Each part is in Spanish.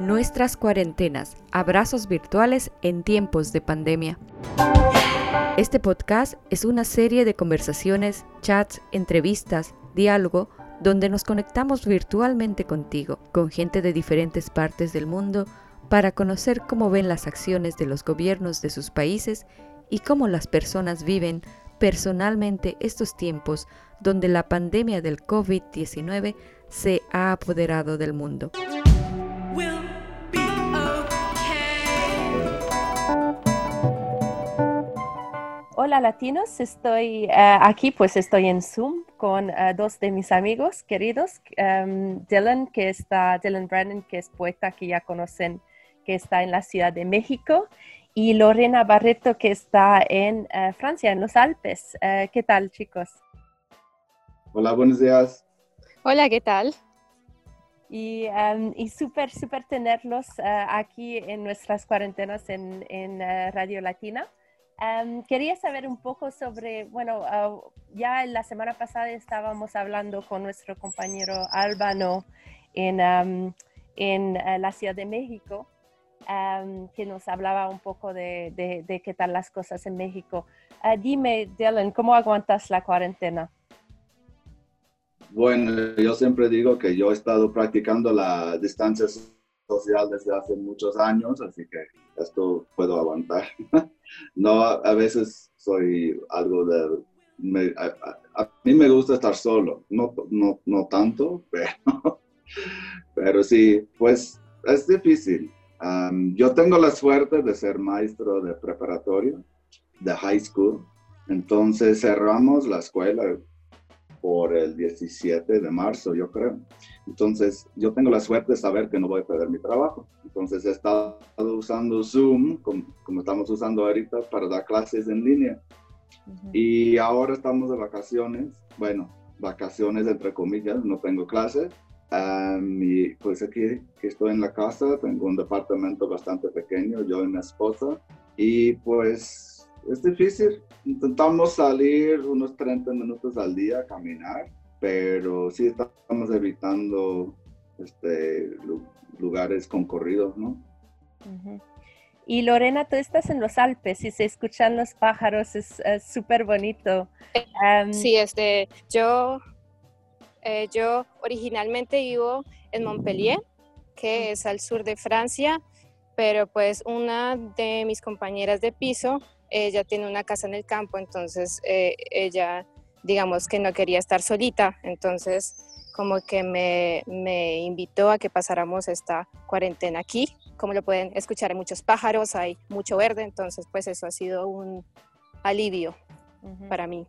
Nuestras cuarentenas, abrazos virtuales en tiempos de pandemia. Este podcast es una serie de conversaciones, chats, entrevistas, diálogo, donde nos conectamos virtualmente contigo, con gente de diferentes partes del mundo, para conocer cómo ven las acciones de los gobiernos de sus países y cómo las personas viven personalmente estos tiempos donde la pandemia del COVID-19 se ha apoderado del mundo. Hola latinos, estoy eh, aquí, pues estoy en Zoom con eh, dos de mis amigos queridos, em, Dylan, que está, Dylan Brennan, que es poeta que ya conocen, que está en la Ciudad de México, y Lorena Barreto, que está en eh, Francia, en los Alpes. ¿Qué tal, chicos? Hola, buenos días. Hola, ¿qué tal? Y, em, y súper, súper tenerlos aquí en nuestras cuarentenas en, en Radio Latina quería saber un poco sobre, bueno, ya la semana pasada estábamos hablando con nuestro compañero Álvaro en, en eh, la Ciudad de México, que nos hablaba un poco de, de, qué tal las cosas en México. Ah, dime, Dylan, ¿cómo aguantas la cuarentena? Bueno, yo siempre digo que yo he estado practicando la distancia social desde hace muchos años, así que esto puedo aguantar. no, a veces soy algo de... a, mí me gusta estar solo, no, no, no tanto, pero, pero sí, pues es difícil. Yo tengo la suerte de ser maestro de preparatorio, de high school, entonces cerramos la escuela por el 17 de marzo, yo creo. Entonces, yo tengo la suerte de saber que no voy a perder mi trabajo. Entonces, he estado usando Zoom, como, estamos usando ahorita, para dar clases en línea. Y ahora estamos de vacaciones. Bueno, vacaciones entre comillas, no tengo clases. Y pues aquí que estoy en la casa, tengo un departamento bastante pequeño, yo y mi esposa. Y pues es difícil. Intentamos salir unos 30 minutos al día a caminar, pero sí estamos evitando este, lugares concurridos, ¿no? Y Lorena, tú estás en los Alpes y se escuchan los pájaros, es súper bonito. sí, este, yo, eh, yo originalmente vivo en Montpellier, que es al sur de Francia, pero pues una de mis compañeras de piso ella tiene una casa en el campo, entonces eh, ella, digamos que no quería estar solita, entonces como que me, me, invitó a que pasáramos esta cuarentena aquí. Como lo pueden escuchar, hay muchos pájaros, hay mucho verde, entonces pues eso ha sido un alivio para mí.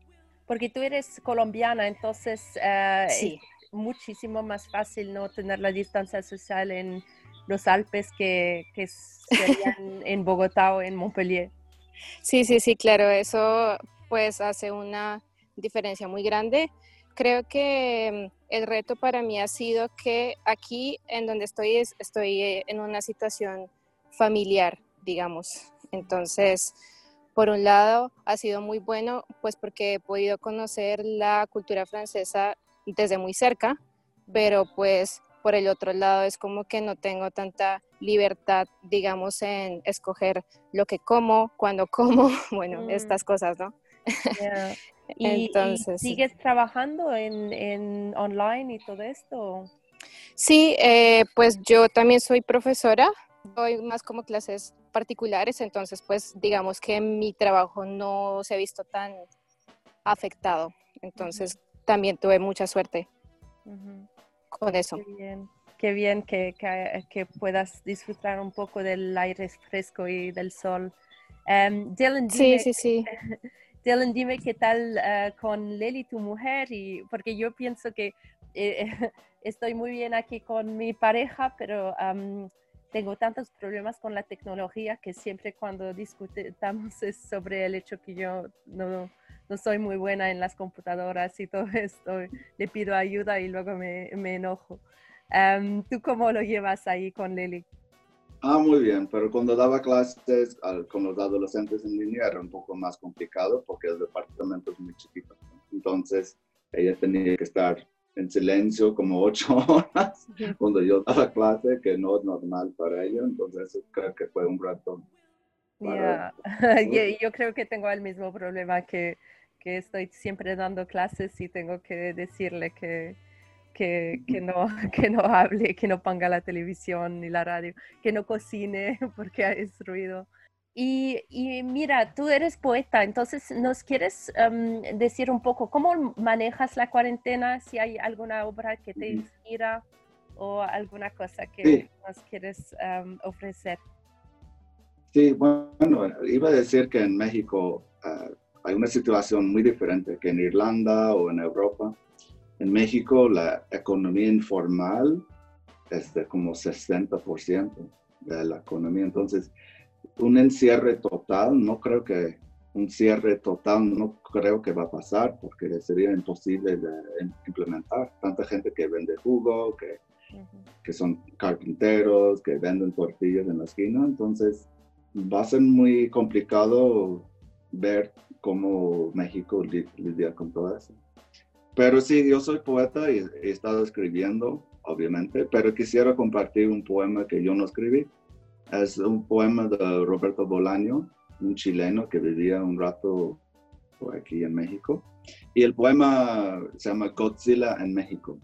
Porque tú eres colombiana, entonces eh, es muchísimo más fácil no tener la distancia social en los Alpes que, que serían en Bogotá o en Montpellier. Sí, sí, sí, claro, eso pues hace una diferencia muy grande. Creo que mm, el reto para mí ha sido que aquí en donde estoy estoy eh, en una situación familiar, digamos. Entonces, por un lado, ha sido muy bueno, pues porque he podido conocer la cultura francesa desde muy cerca, pero pues por el otro lado es como que no tengo tanta libertad, digamos, en escoger lo que como, cuando como, bueno, mm. estas cosas, ¿no? ¿Y, Entonces, ¿Sigues trabajando en, online y todo esto? Sí, eh, pues yo también soy profesora, doy más como clases particulares, entonces pues digamos que mi trabajo no se ha visto tan afectado, entonces también tuve mucha suerte con eso. Qué bien, qué bien que, que, puedas disfrutar un poco del aire fresco y del sol. Um, Dylan, dime, sí, sí, sí. Dylan, dime qué tal uh, con Lely, tu mujer, y porque yo pienso que eh, estoy muy bien aquí con mi pareja, pero tengo tantos problemas con la tecnología que siempre cuando discutamos es sobre el hecho que yo no, no soy muy buena en las computadoras y todo esto. Le pido ayuda y luego me, me enojo. ¿Tú cómo lo llevas ahí con Lili? Ah, muy bien, pero cuando daba clases con los adolescentes en línea era un poco más complicado porque el departamento es muy chiquito. Entonces, ella tenía que estar en silencio como ocho horas cuando yo daba clase, que no es normal para ella, entonces creo que fue un rato. yo, creo que tengo el mismo problema que, que, estoy siempre dando clases y tengo que decirle que, que, que, no, que no hable, que no ponga la televisión ni la radio, que no cocine porque hay ruido. Y, y, mira, tú eres poeta, entonces nos quieres em, decir un poco cómo manejas la cuarentena, si hay alguna obra que te inspira o alguna cosa que nos quieres em, ofrecer. Sí, bueno, iba a decir que en México ah, hay una situación muy diferente que en Irlanda o en Europa. En México la economía informal es de como 60% de la economía, entonces un encierre total, no creo que un cierre total no creo que va a pasar porque sería imposible de implementar. Tanta gente que vende jugo, que, que son carpinteros, que venden tortillas en la esquina, entonces va a ser muy complicado ver cómo México lidia con todo eso. Pero sí, yo soy poeta y he estado escribiendo, obviamente, pero quisiera compartir un poema que yo no escribí. Es un poema de Roberto Bolaño, un chileno que vivía un rato por aquí en México. Y el poema se llama Godzilla en México.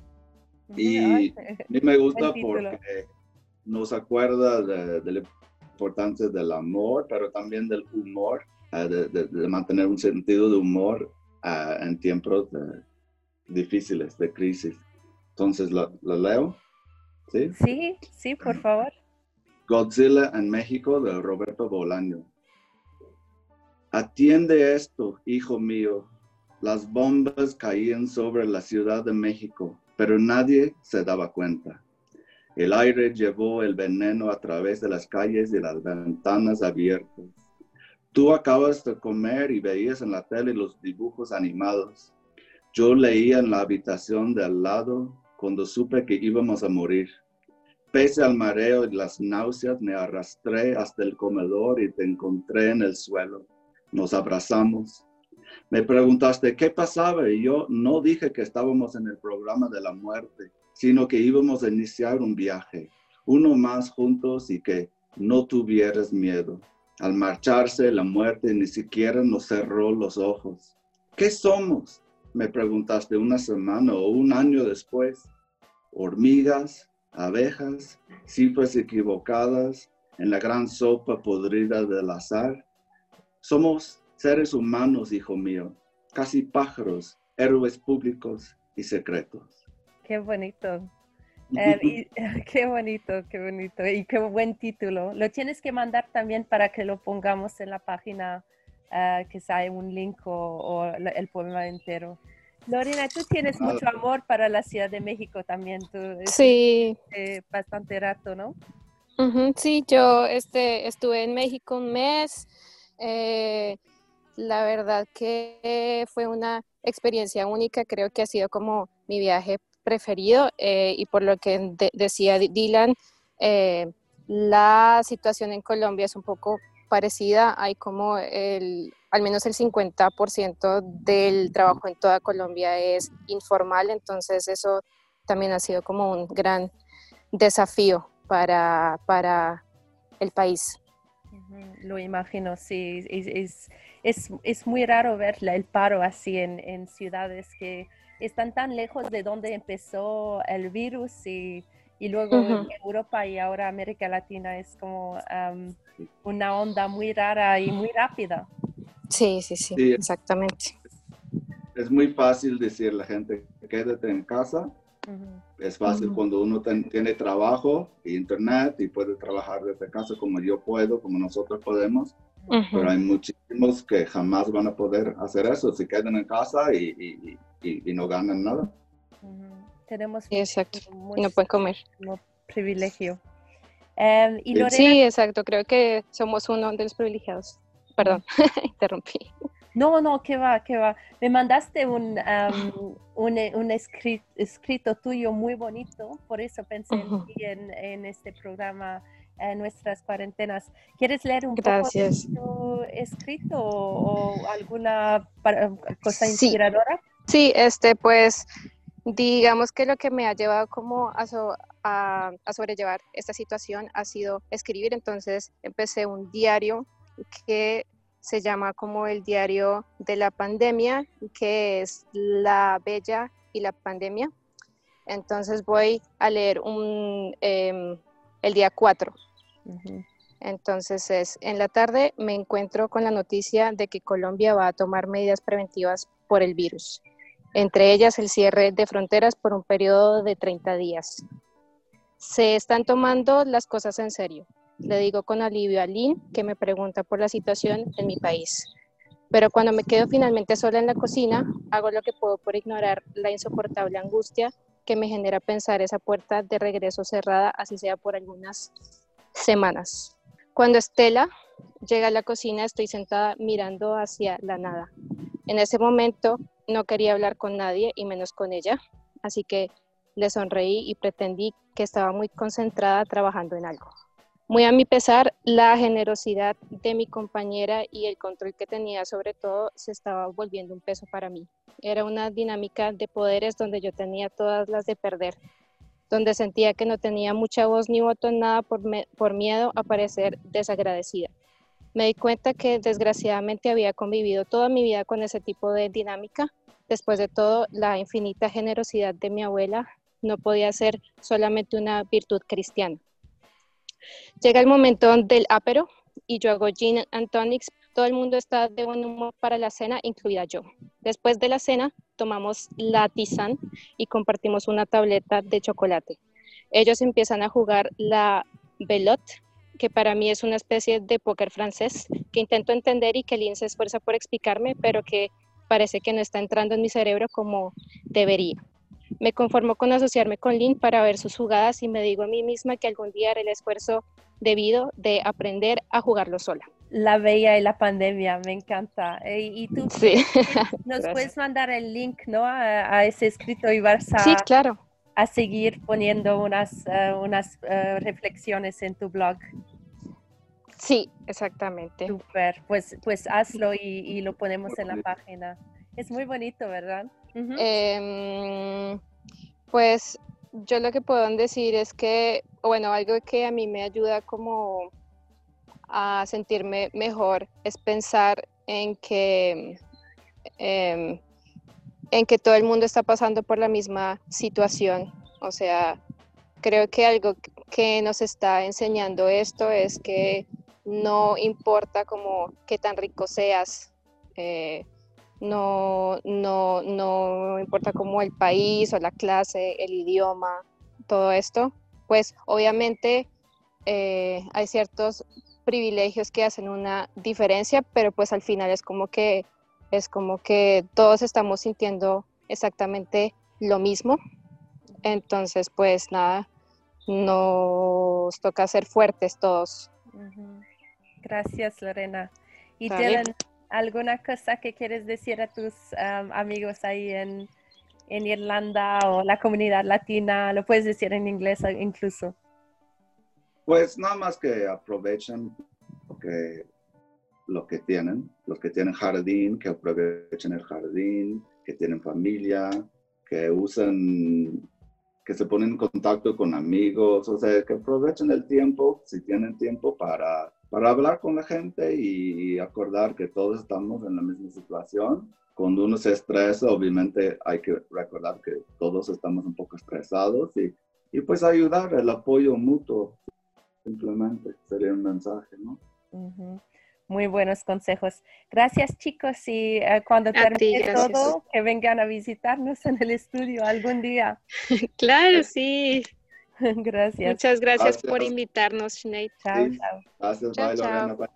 Y a mí me gusta porque nos acuerda de, la importancia del amor, pero también del humor, eh, de, mantener un sentido de humor eh, en tiempos difíciles, de crisis. Entonces, ¿lo, lo leo? ¿Sí? Sí, sí, por favor. Godzilla en México de Roberto Bolaño. Atiende esto, hijo mío. Las bombas caían sobre la Ciudad de México, pero nadie se daba cuenta. El aire llevó el veneno a través de las calles y las ventanas abiertas. Tú acabas de comer y veías en la tele los dibujos animados. Yo leía en la habitación de al lado cuando supe que íbamos a morir. Pese al mareo y las náuseas, me arrastré hasta el comedor y te encontré en el suelo. Nos abrazamos. Me preguntaste qué pasaba y yo no dije que estábamos en el programa de la muerte, sino que íbamos a iniciar un viaje, uno más juntos y que no tuvieras miedo. Al marcharse, la muerte ni siquiera nos cerró los ojos. ¿Qué somos? Me preguntaste una semana o un año después. Hormigas, abejas, cifras equivocadas en la gran sopa podrida del azar. Somos seres humanos, hijo mío, casi pájaros, héroes públicos y secretos. Qué bonito. Eh, qué bonito, qué bonito. Y qué buen título. Lo tienes que mandar también para que lo pongamos en la página, uh, que sea un link o el poema entero. Lorena, tú tienes mucho amor para la Ciudad de México también. Tú, sí. bastante rato, ¿no? sí, yo este, estuve en México un mes. Eh, la verdad que fue una experiencia única. Creo que ha sido como mi viaje preferido eh, y por lo que decía Dylan, eh, la situación en Colombia es un poco parecida. Hay como el al menos el 50% del trabajo en toda Colombia es informal, entonces eso también ha sido como un gran desafío para, para el país. Lo imagino, sí. Es, es, es muy raro ver el paro así en, en, ciudades que están tan lejos de donde empezó el virus y, y luego en Europa y ahora América Latina es como una onda muy rara y muy rápida. Sí, sí, sí, exactamente. Es muy fácil decir a la gente, quédate en casa. Es fácil cuando uno tiene trabajo e internet y puede trabajar desde casa como yo puedo, como nosotros podemos. Pero hay muchísimos que jamás van a poder hacer eso, se quedan en casa y, y, no ganan nada. Tenemos exacto. y no pueden comer. privilegio. Em, sí, exacto. Creo que somos uno de los privilegiados. Perdón, interrumpí. No, no, que va, que va. Me mandaste un, un, escrito, tuyo muy bonito, por eso pensé en en, este programa, en nuestras cuarentenas. ¿Quieres leer un poco de tu escrito o, alguna cosa inspiradora? Sí, este, pues digamos que lo que me ha llevado como a, a, sobrellevar esta situación ha sido escribir. Entonces empecé un diario que se llama como el diario de la pandemia, que es La Bella y la Pandemia. Entonces voy a leer un, em, el día 4. Entonces es, en la tarde me encuentro con la noticia de que Colombia va a tomar medidas preventivas por el virus, entre ellas el cierre de fronteras por un periodo de 30 días. Se están tomando las cosas en serio. Le digo con alivio a Lynn, que me pregunta por la situación en mi país. Pero cuando me quedo finalmente sola en la cocina, hago lo que puedo por ignorar la insoportable angustia que me genera pensar esa puerta de regreso cerrada, así sea por algunas semanas. Cuando Estela llega a la cocina, estoy sentada mirando hacia la nada. En ese momento no quería hablar con nadie y menos con ella, así que le sonreí y pretendí que estaba muy concentrada trabajando en algo. Muy a mi pesar, la generosidad de mi compañera y el control que tenía sobre todo se estaba volviendo un peso para mí. Era una dinámica de poderes donde yo tenía todas las de perder, donde sentía que no tenía mucha voz ni voto en nada por, por miedo a parecer desagradecida. Me di cuenta que desgraciadamente había convivido toda mi vida con ese tipo de dinámica. Después de todo, la infinita generosidad de mi abuela no podía ser solamente una virtud cristiana. Llega el momento del apero y yo hago gin and tonics. Todo el mundo está de buen humor para la cena, incluida yo. Después de la cena, tomamos la tisane y compartimos una tableta de chocolate. Ellos empiezan a jugar la belote, que para mí es una especie de póker francés, que intento entender y que Lynn se esfuerza por explicarme, pero que parece que no está entrando en mi cerebro como debería. Me conformo con asociarme con Lynn para ver sus jugadas y me digo a mí misma que algún día haré el esfuerzo debido de aprender a jugarlo sola. La Bella y la Pandemia, me encanta. Y tú sí. nos puedes mandar el link ¿no? a, ese escrito y vas a, sí, claro. a seguir poniendo unas, eh, unas eh, reflexiones en tu blog. Sí, exactamente. Super, pues, pues hazlo y, y lo ponemos en la página. Es muy bonito, ¿verdad? Em, pues yo lo que puedo decir es que, bueno, algo que a mí me ayuda como a sentirme mejor es pensar en que, em, en que todo el mundo está pasando por la misma situación. O sea, creo que algo que nos está enseñando esto es que no importa como qué tan rico seas, eh, no, no, no importa como el país o la clase, el idioma, todo esto, pues obviamente eh, hay ciertos privilegios que hacen una diferencia, pero pues al final es como que es como que todos estamos sintiendo exactamente lo mismo. Entonces, pues nada, nos toca ser fuertes todos. Gracias, Lorena. Y ¿Alguna cosa que quieres decir a tus amigos ahí en, Irlanda o la comunidad latina? Lo puedes decir en inglés incluso. Pues nada más que aprovechen que, lo que tienen, los que tienen jardín, que aprovechen el jardín, que tienen familia, que usen, que se ponen en contacto con amigos, o sea, que aprovechen el tiempo, si tienen tiempo, para para hablar con la gente y acordar que todos estamos en la misma situación. Cuando uno se estresa, obviamente hay que recordar que todos estamos un poco estresados y, y pues ayudar, el apoyo mutuo, simplemente sería un mensaje, ¿no? Muy buenos consejos. Gracias chicos y eh, cuando termine todo, que vengan a visitarnos en el estudio algún día. claro, sí. gracias. Muchas gracias, por invitarnos, Sinead. Chao, chao. Gracias, chao, chao.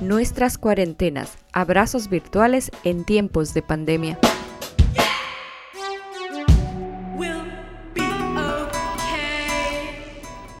Nuestras cuarentenas, abrazos virtuales en tiempos de pandemia.